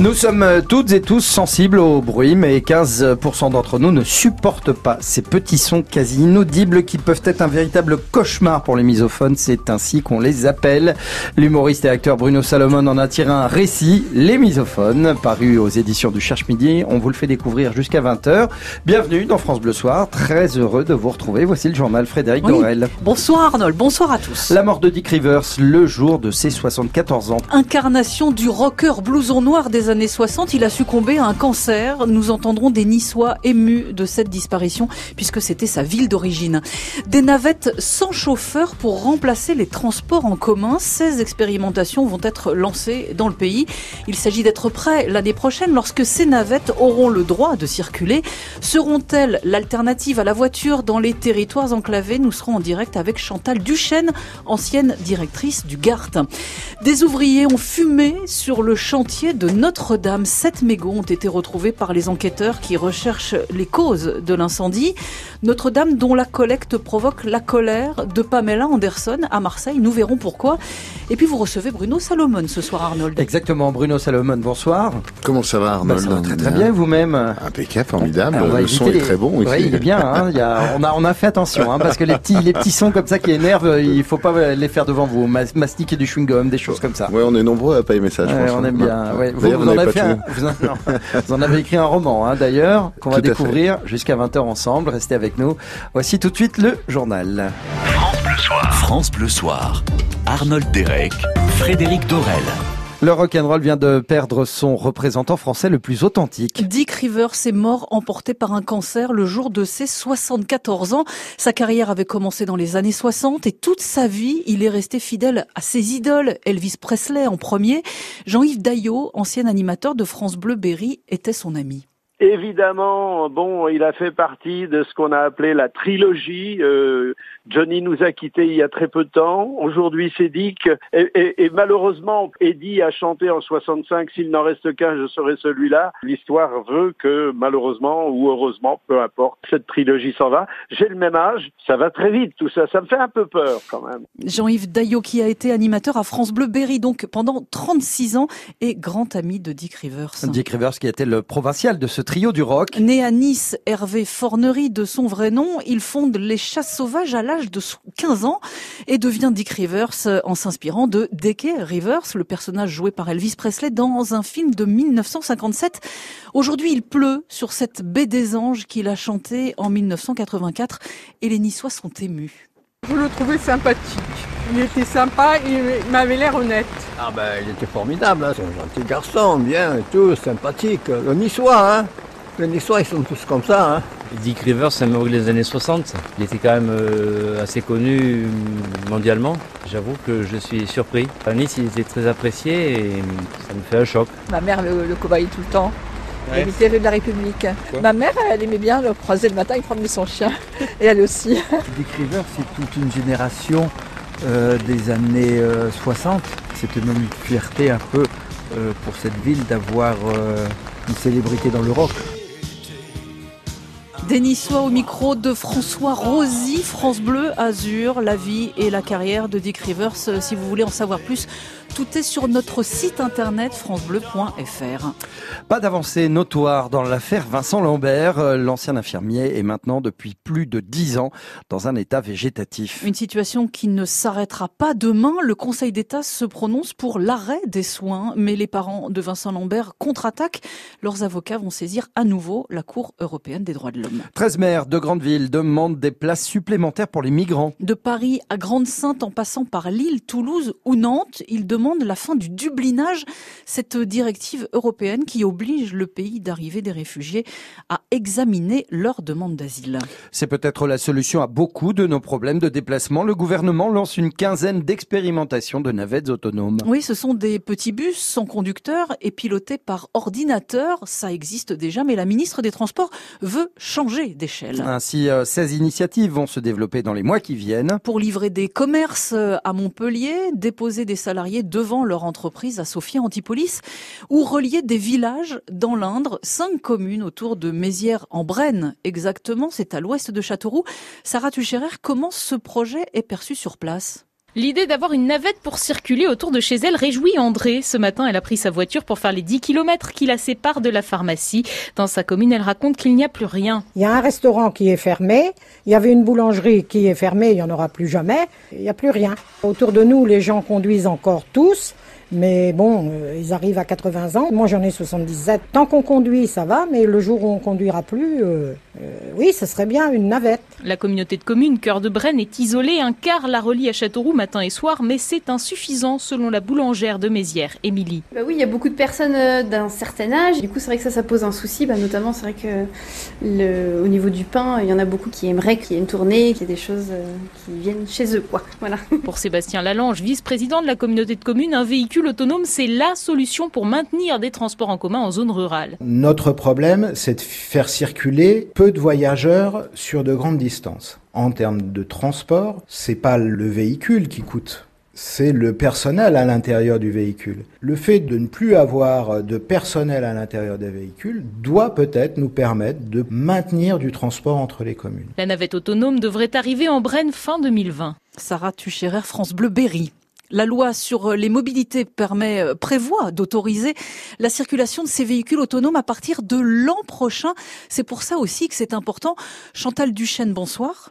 Nous sommes euh, toutes et tous sensibles au bruit, mais 15% d'entre nous ne supportent pas ces petits sons quasi inaudibles qui peuvent être un véritable cauchemar pour les misophones. C'est ainsi qu'on les appelle. L'humoriste et acteur Bruno Salomon en a tiré un récit, Les misophones, paru aux éditions du Cherche Midi. On vous le fait découvrir jusqu'à 20h. Bienvenue dans France Bleu Soir. Très heureux de vous retrouver. Voici le journal Frédéric Oui. Dorel. Bonsoir Arnold, bonsoir à tous. La mort de Dick Rivers le jour de ses 74 ans. Incarnation du rocker blouson noir des années 60, il a succombé à un cancer. Nous entendrons des Niçois émus de cette disparition puisque c'était sa ville d'origine. Des navettes sans chauffeur pour remplacer les transports en commun. Ces expérimentations vont être lancées dans le pays. Il s'agit d'être prêt l'année prochaine lorsque ces navettes auront le droit de circuler. Seront-elles l'alternative à la voiture dans les territoires enclavés? Nous serons en direct avec Chantal Duchesne, ancienne directrice du GART. Des ouvriers ont fumé sur le chantier de Notre-Dame. Sept mégots ont été retrouvés par les enquêteurs qui recherchent les causes de l'incendie. Notre-Dame dont la collecte provoque la colère de Pamela Anderson à Marseille. Nous verrons pourquoi. Et puis vous recevez Bruno Salomon ce soir, Arnold. Exactement, Bruno Salomon, bonsoir. Comment ça va Bah, Arnold ça va très très bien, vous-même. Impeccable, formidable. Ah, le son est très bon. Ouais, il est bien. Hein, il y a, on, a, on a fait attention hein, parce que les petits, les petits sons comme ça qui énervent, il faut pas les faire devant vous. Mas- Mastiquer du chewing-gum, des choses comme ça. Ouais, on est nombreux à pas aimer ça, je Ouais, pense. on hein. aime bien. Ouais. Vous, vous vous en avez pas fait un- tout. vous, en, non. Vous en avez écrit un roman, hein, d'ailleurs, qu'on va découvrir jusqu'à 20h ensemble. Restez avec nous. Voici tout de suite le journal. France Bleu Soir. Arnold Derek, Frédéric Dorel. Le rock'n'roll vient de perdre son représentant français le plus authentique. Dick Rivers est mort emporté par un cancer le jour de ses 74 ans. Sa carrière avait commencé dans les années 60 et toute sa vie, il est resté fidèle à ses idoles. Elvis Presley en premier. Jean-Yves Daillot, ancien animateur de France Bleu Berry, était son ami. Évidemment, bon, il a fait partie de ce qu'on a appelé la trilogie. Euh, Johnny nous a quittés il y a très peu de temps. Aujourd'hui, c'est Dick. Et, et- et malheureusement, Eddie a chanté en 65. S'il n'en reste qu'un, je serai celui-là. L'histoire veut que, malheureusement ou heureusement, peu importe, cette trilogie s'en va. J'ai le même âge. Ça va très vite, tout ça. Ça me fait un peu peur, quand même. Jean-Yves Daillot qui a été animateur à France Bleu Berry donc pendant 36 ans et grand ami de Dick Rivers. Dick Rivers qui était le provincial de ce trio du rock. Né à Nice, Hervé Fornery de son vrai nom, il fonde les chasses sauvages à l'âge de 15 ans et devient Dick Rivers euh, en s'inspirant de Deke Rivers, le personnage joué par Elvis Presley dans un film de 1957. Aujourd'hui, il pleut sur cette baie des anges qu'il a chantée en 1984 et les Niçois sont émus. Je le trouvais sympathique. Il était sympa, il m'avait l'air honnête. Ah ben, il était formidable, hein. c'est un gentil garçon, bien et tout, sympathique. Le niçois, hein. Les niçois, ils sont tous comme ça, hein. Dick Rivers, c'est un humoriste des années 60. Il était quand même euh, assez connu euh, mondialement. J'avoue que je suis surpris. À Nice, il était très apprécié et ça me fait un choc. Ma mère le, le cobayait tout le temps. Ouais. Rue de la République. Ma mère, elle aimait bien le croiser le matin, il promenait son chien. Et elle aussi. Dick Rivers, c'est toute une génération euh, des années euh, 60. C'était même une fierté un peu euh, pour cette ville d'avoir euh, une célébrité dans le rock. Des Niçois au micro de François Rosy, France Bleu, Azur, la vie et la carrière de Dick Rivers. Euh, Si vous voulez en savoir plus, tout est sur notre site internet francebleu.fr. Pas d'avancée notoire dans l'affaire Vincent Lambert. Euh, L'ancien infirmier est maintenant depuis plus de 10 ans dans un état végétatif. Une situation qui ne s'arrêtera pas demain. Le Conseil d'État se prononce pour l'arrêt des soins, mais les parents de Vincent Lambert contre-attaquent. Leurs avocats vont saisir à nouveau la Cour européenne des droits de l'homme. 13 maires de grandes villes demandent des places supplémentaires pour les migrants. De Paris à Grande-Sainte en passant par Lille, Toulouse ou Nantes, ils demandent la fin du dublinage, cette directive européenne qui oblige le pays d'arrivée des réfugiés à examiner leur demande d'asile. C'est peut-être la solution à beaucoup de nos problèmes de déplacement. Le gouvernement lance une quinzaine d'expérimentations de navettes autonomes. Oui, ce sont des petits bus sans conducteur et pilotés par ordinateur. Ça existe déjà, mais la ministre des Transports veut changer d'échelle. Ainsi, euh, 16 initiatives vont se développer dans les mois qui viennent. Pour livrer des commerces euh, à Montpellier, déposer des salariés devant leur entreprise à Sophia Antipolis ou relier des villages dans l'Indre, cinq communes autour de Mézières en Brenne. Exactement, c'est à l'ouest de Châteauroux. Sarah Tucherer, comment ce projet est perçu sur place? L'idée d'avoir une navette pour circuler autour de chez elle réjouit André. Ce matin, elle a pris sa voiture pour faire les 10 km qui la séparent de la pharmacie. Dans sa commune, elle raconte qu'il n'y a plus rien. Il y a un restaurant qui est fermé, il y avait une boulangerie qui est fermée, il n'y en aura plus jamais, il n'y a plus rien. Autour de nous, les gens conduisent encore tous. Mais bon, euh, ils arrivent à 80 ans. Moi, j'en ai 77. Tant qu'on conduit, ça va, mais le jour où on conduira plus, euh, euh, oui, ce serait bien une navette. La communauté de communes Cœur de Brenne est isolée. Un quart la relie à Châteauroux matin et soir, mais c'est insuffisant selon la boulangère de Mézières, Émilie. Bah oui, il y a beaucoup de personnes d'un certain âge. Du coup, c'est vrai que ça, ça pose un souci. Bah, notamment, c'est vrai que le, au niveau du pain, il y en a beaucoup qui aimeraient qu'il y ait une tournée, qu'il y ait des choses qui viennent chez eux, quoi. Voilà. Pour Sébastien Lalange, vice-président de la communauté de communes, un véhicule autonome, c'est la solution pour maintenir des transports en commun en zone rurale. Notre problème, c'est de faire circuler peu de voyageurs sur de grandes distances. En termes de transport, c'est pas le véhicule qui coûte. C'est le personnel à l'intérieur du véhicule. Le fait de ne plus avoir de personnel à l'intérieur des véhicules doit peut-être nous permettre de maintenir du transport entre les communes. La navette autonome devrait arriver en Brenne fin 2020. Sarah Tucherer, France Bleu Berry. La loi sur les mobilités permet, euh, prévoit d'autoriser la circulation de ces véhicules autonomes à partir de l'an prochain. C'est pour ça aussi que c'est important. Chantal Duchesne, bonsoir.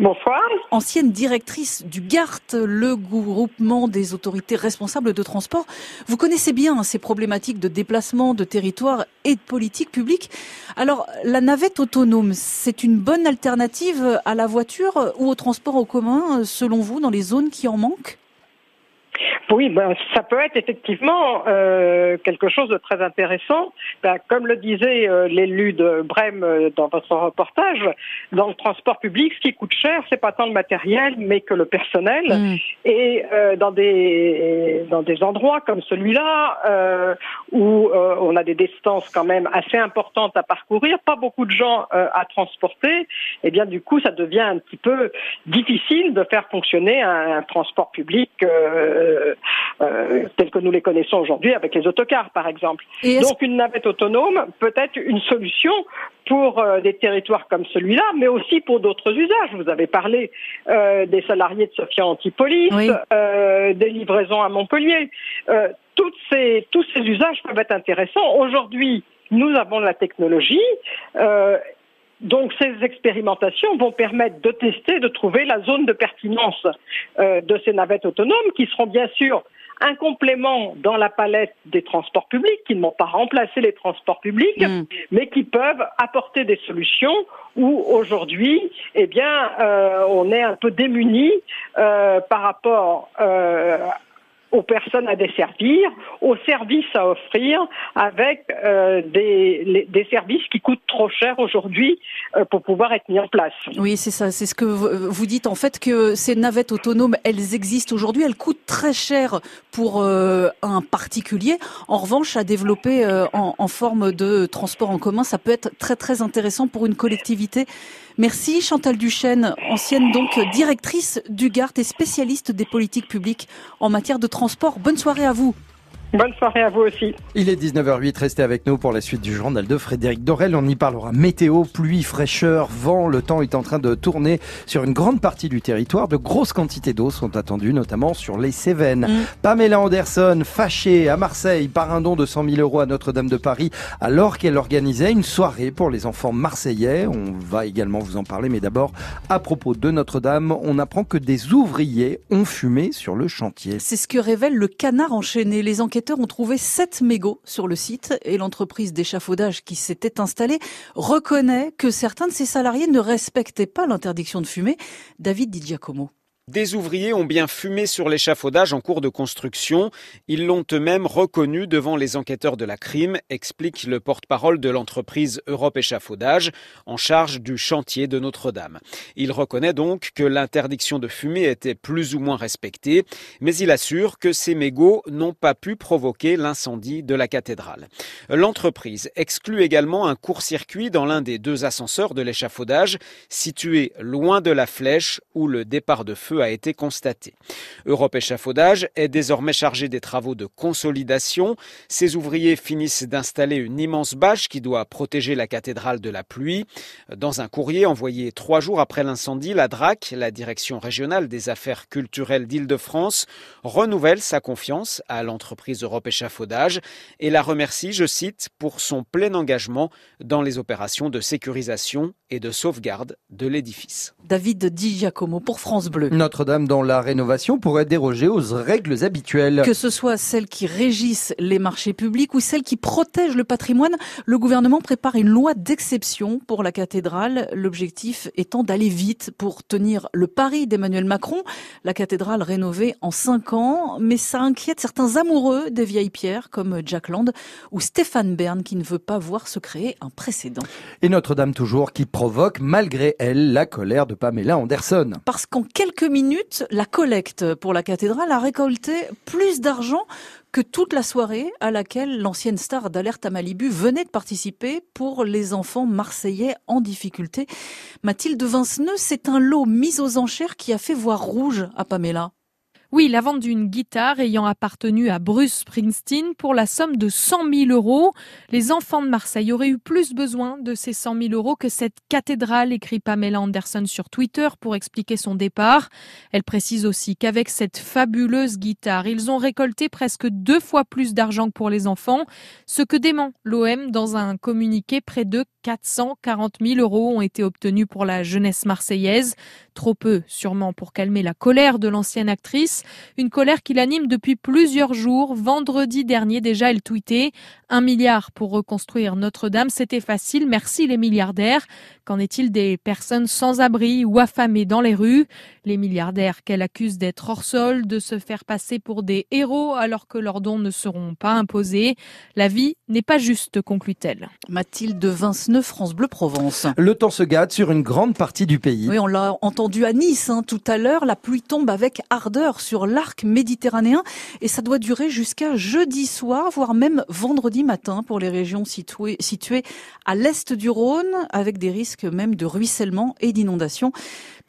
Bonsoir. Ancienne directrice du GART, le groupement des autorités responsables de transport. Vous connaissez bien ces problématiques de déplacement, de territoire et de politique publique. Alors, la navette autonome, c'est une bonne alternative à la voiture ou au transport en commun, selon vous, dans les zones qui en manquent? Oui, ben, ça peut être effectivement euh, quelque chose de très intéressant. Ben, comme le disait euh, l'élu de Brême euh, dans votre reportage, dans le transport public, ce qui coûte cher, c'est pas tant le matériel, mais que le personnel. Mm. Et dans des dans des endroits comme celui-là, où on a des distances quand même assez importantes à parcourir, pas beaucoup de gens à transporter, et eh bien du coup, ça devient un petit peu difficile de faire fonctionner un, un transport public. Euh, euh, tels que nous les connaissons aujourd'hui avec les autocars, par exemple. Donc une navette autonome peut être une solution pour euh, des territoires comme celui-là, mais aussi pour d'autres usages. Vous avez parlé euh, des salariés de Sophia Antipolis, des livraisons à Montpellier. toutes ces, tous ces usages peuvent être intéressants. Aujourd'hui, nous avons la technologie. Donc ces expérimentations vont permettre de tester, de trouver la zone de pertinence euh, de ces navettes autonomes qui seront bien sûr un complément dans la palette des transports publics, qui ne vont pas remplacer les transports publics, mm. mais qui peuvent apporter des solutions où aujourd'hui, eh bien, euh, on est un peu démuni euh, par rapport aux personnes à desservir, aux services à offrir, avec euh, des, services qui coûtent trop cher aujourd'hui euh, pour pouvoir être mis en place. Oui, c'est ça, c'est ce que vous dites en fait que ces navettes autonomes, elles existent aujourd'hui, elles coûtent très cher pour euh, un particulier. En revanche, à développer en, en forme de transport en commun, ça peut être très très intéressant pour une collectivité. Merci Chantal Duchesne, ancienne donc directrice du GART et spécialiste des politiques publiques en matière de transport. Bonne soirée à vous. Bonne soirée à vous aussi. Il est 19h08, restez avec nous pour la suite du journal de Frédéric Dorel. On y parlera météo, pluie, fraîcheur, vent. Le temps est en train de tourner sur une grande partie du territoire. De grosses quantités d'eau sont attendues, notamment sur les Cévennes. Mm. Pamela Anderson, fâchée à Marseille par un don de 100 000 euros à Notre-Dame de Paris, alors qu'elle organisait une soirée pour les enfants marseillais. On va également vous en parler, mais d'abord, à propos de Notre-Dame, on apprend que des ouvriers ont fumé sur le chantier. C'est ce que révèle le canard enchaîné. Les enquêtes enquêteurs ont trouvé sept mégots sur le site et l'entreprise d'échafaudage qui s'était installée reconnaît que certains de ses salariés ne respectaient pas l'interdiction de fumer. David Di Giacomo. Des ouvriers ont bien fumé sur l'échafaudage en cours de construction. Ils l'ont eux-mêmes reconnu devant les enquêteurs de la crime, explique le porte-parole de l'entreprise Europe Échafaudage, en charge du chantier de Notre-Dame. Il reconnaît donc que l'interdiction de fumer était plus ou moins respectée, mais il assure que ces mégots n'ont pas pu provoquer l'incendie de la cathédrale. L'entreprise exclut également un court-circuit dans l'un des deux ascenseurs de l'échafaudage, situé loin de la flèche où le départ de feu a été constaté. Europe Échafaudage est désormais chargé des travaux de consolidation. Ses ouvriers finissent d'installer une immense bâche qui doit protéger la cathédrale de la pluie. Dans un courrier envoyé trois jours après l'incendie, la DRAC, la Direction régionale des affaires culturelles d'Île-de-France, renouvelle sa confiance à l'entreprise Europe Échafaudage et la remercie, je cite, pour son plein engagement dans les opérations de sécurisation et de sauvegarde de l'édifice. David Di Giacomo pour France Bleu. Notre-Dame dans la rénovation pourrait déroger aux règles habituelles. Que ce soit celles qui régissent les marchés publics ou celles qui protègent le patrimoine, le gouvernement prépare une loi d'exception pour la cathédrale. L'objectif étant d'aller vite pour tenir le pari d'Emmanuel Macron, la cathédrale rénovée en cinq ans. Mais ça inquiète certains amoureux des vieilles pierres comme Jack Land ou Stéphane Bern qui ne veut pas voir se créer un précédent. Et Notre-Dame toujours qui provoque malgré elle la colère de Pamela Anderson. Parce qu'en quelques minutes, la collecte pour la cathédrale a récolté plus d'argent que toute la soirée à laquelle l'ancienne star d'Alerte à Malibu venait de participer pour les enfants marseillais en difficulté. Mathilde Vinceneux, c'est un lot mis aux enchères qui a fait voir rouge à Pamela. Oui, la vente d'une guitare ayant appartenu à Bruce Springsteen pour la somme de 100 000 euros. Les enfants de Marseille auraient eu plus besoin de ces 100 000 euros que cette cathédrale, écrit Pamela Anderson sur Twitter pour expliquer son départ. Elle précise aussi qu'avec cette fabuleuse guitare, ils ont récolté presque deux fois plus d'argent que pour les enfants, ce que dément l'OM dans un communiqué. Près de 440 000 euros ont été obtenus pour la jeunesse marseillaise. Trop peu, sûrement, pour calmer la colère de l'ancienne actrice. Une colère qui l'anime depuis plusieurs jours. Vendredi dernier, déjà, elle tweetait un milliard pour reconstruire Notre-Dame. C'était facile. Merci les milliardaires. Qu'en est-il des personnes sans abri ou affamées dans les rues? Les milliardaires qu'elle accuse d'être hors sol, de se faire passer pour des héros alors que leurs dons ne seront pas imposés. La vie n'est pas juste, conclut-elle. Mathilde Vinceneux, France Bleu Provence. Le temps se gâte sur une grande partie du pays. Oui, on l'a entendu à Nice hein, tout à l'heure. La pluie tombe avec ardeur sur l'arc méditerranéen et ça doit durer jusqu'à jeudi soir, voire même vendredi matin pour les régions situées, situées à l'est du Rhône, avec des risques même de ruissellement et d'inondation.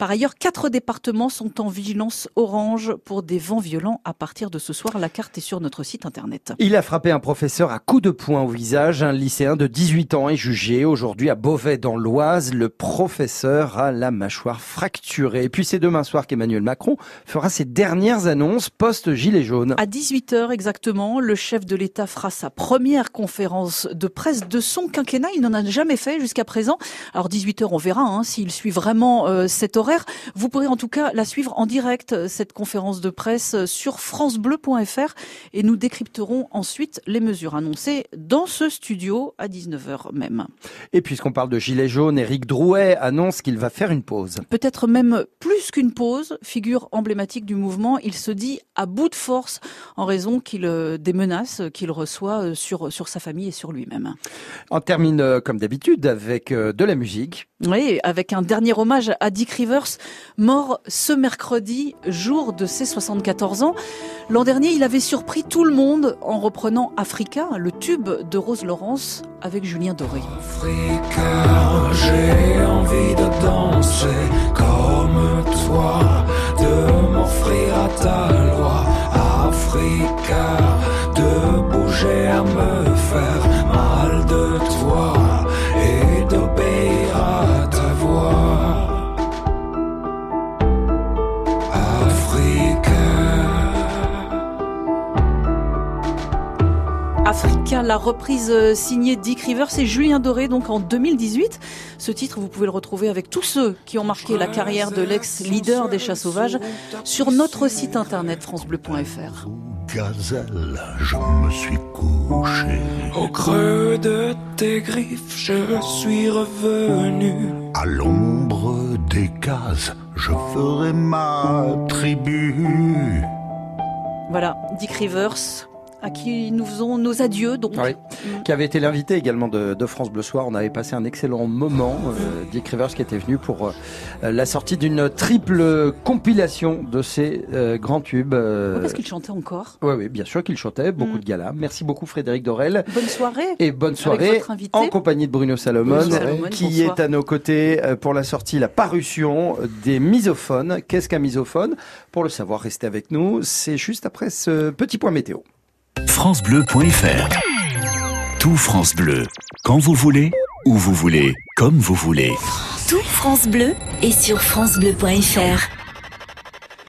Par ailleurs, quatre départements sont en vigilance orange pour des vents violents à partir de ce soir. La carte est sur notre site internet. Il a frappé un professeur à coups de poing au visage. Un lycéen de 18 ans est jugé aujourd'hui à Beauvais dans l'Oise. Le professeur a la mâchoire fracturée. Et puis c'est demain soir qu'Emmanuel Macron fera ses dernières annonces post-gilet jaune. À 18h exactement, le chef de l'État fera sa première conférence de presse de son quinquennat. Il n'en a jamais fait jusqu'à présent. Alors 18h, on verra hein, s'il suit vraiment euh, cet horaire. Vous pourrez en tout cas la suivre en direct, euh, cette conférence de presse euh, sur francebleu.fr et nous décrypterons ensuite les mesures annoncées dans ce studio à 19h même. Et puisqu'on parle de gilet jaune, Éric Drouet annonce qu'il va faire une pause. Peut-être même plus qu'une pause, figure emblématique du mouvement, il se dit à bout de force en raison qu'il euh, des menaces qu'il reçoit sur sur sa famille et sur lui-même. On termine comme d'habitude avec de la musique. Oui, avec un dernier hommage à Dick Rivers, mort ce mercredi, jour de ses 74 ans. L'an dernier, il avait surpris tout le monde en reprenant Africa, le tube de Rose Laurence, avec Julien Doré. Africa, j'ai envie de danser comme toi, de m'offrir à ta loi. Africa, de bouger à me faire reprise euh, signée Dick Rivers et Julien Doré, donc en 2018. Ce titre, vous pouvez le retrouver avec tous ceux qui ont marqué la carrière de l'ex-leader des chats sauvages sur notre site internet francebleu.fr. Gazelle, je me suis couché. Au creux de tes griffes, je suis revenu. À l'ombre des cases, je ferai ma tribu. Voilà, Dick Rivers, à qui nous faisons nos adieux. Donc, oui. qui avait été l'invité également de, de, France Bleu Soir. On avait passé un excellent moment. Euh, Dick Rivers qui était venu pour euh, la sortie d'une triple compilation de ses euh, grands tubes. Euh... Oui, parce qu'il chantait encore? Oui, oui, bien sûr qu'il chantait. Beaucoup mm. de galas. Merci beaucoup Frédéric Dorel. Bonne soirée. Et bonne soirée en compagnie de Bruno Salomon, Salomon qui bonsoir. est à nos côtés euh, pour la sortie, la parution des misophones. Qu'est-ce qu'un misophone? Pour le savoir, restez avec nous. C'est juste après ce petit point météo. FranceBleu.fr Tout France Bleu. Quand vous voulez, où vous voulez, comme vous voulez. Tout France Bleu est sur FranceBleu.fr.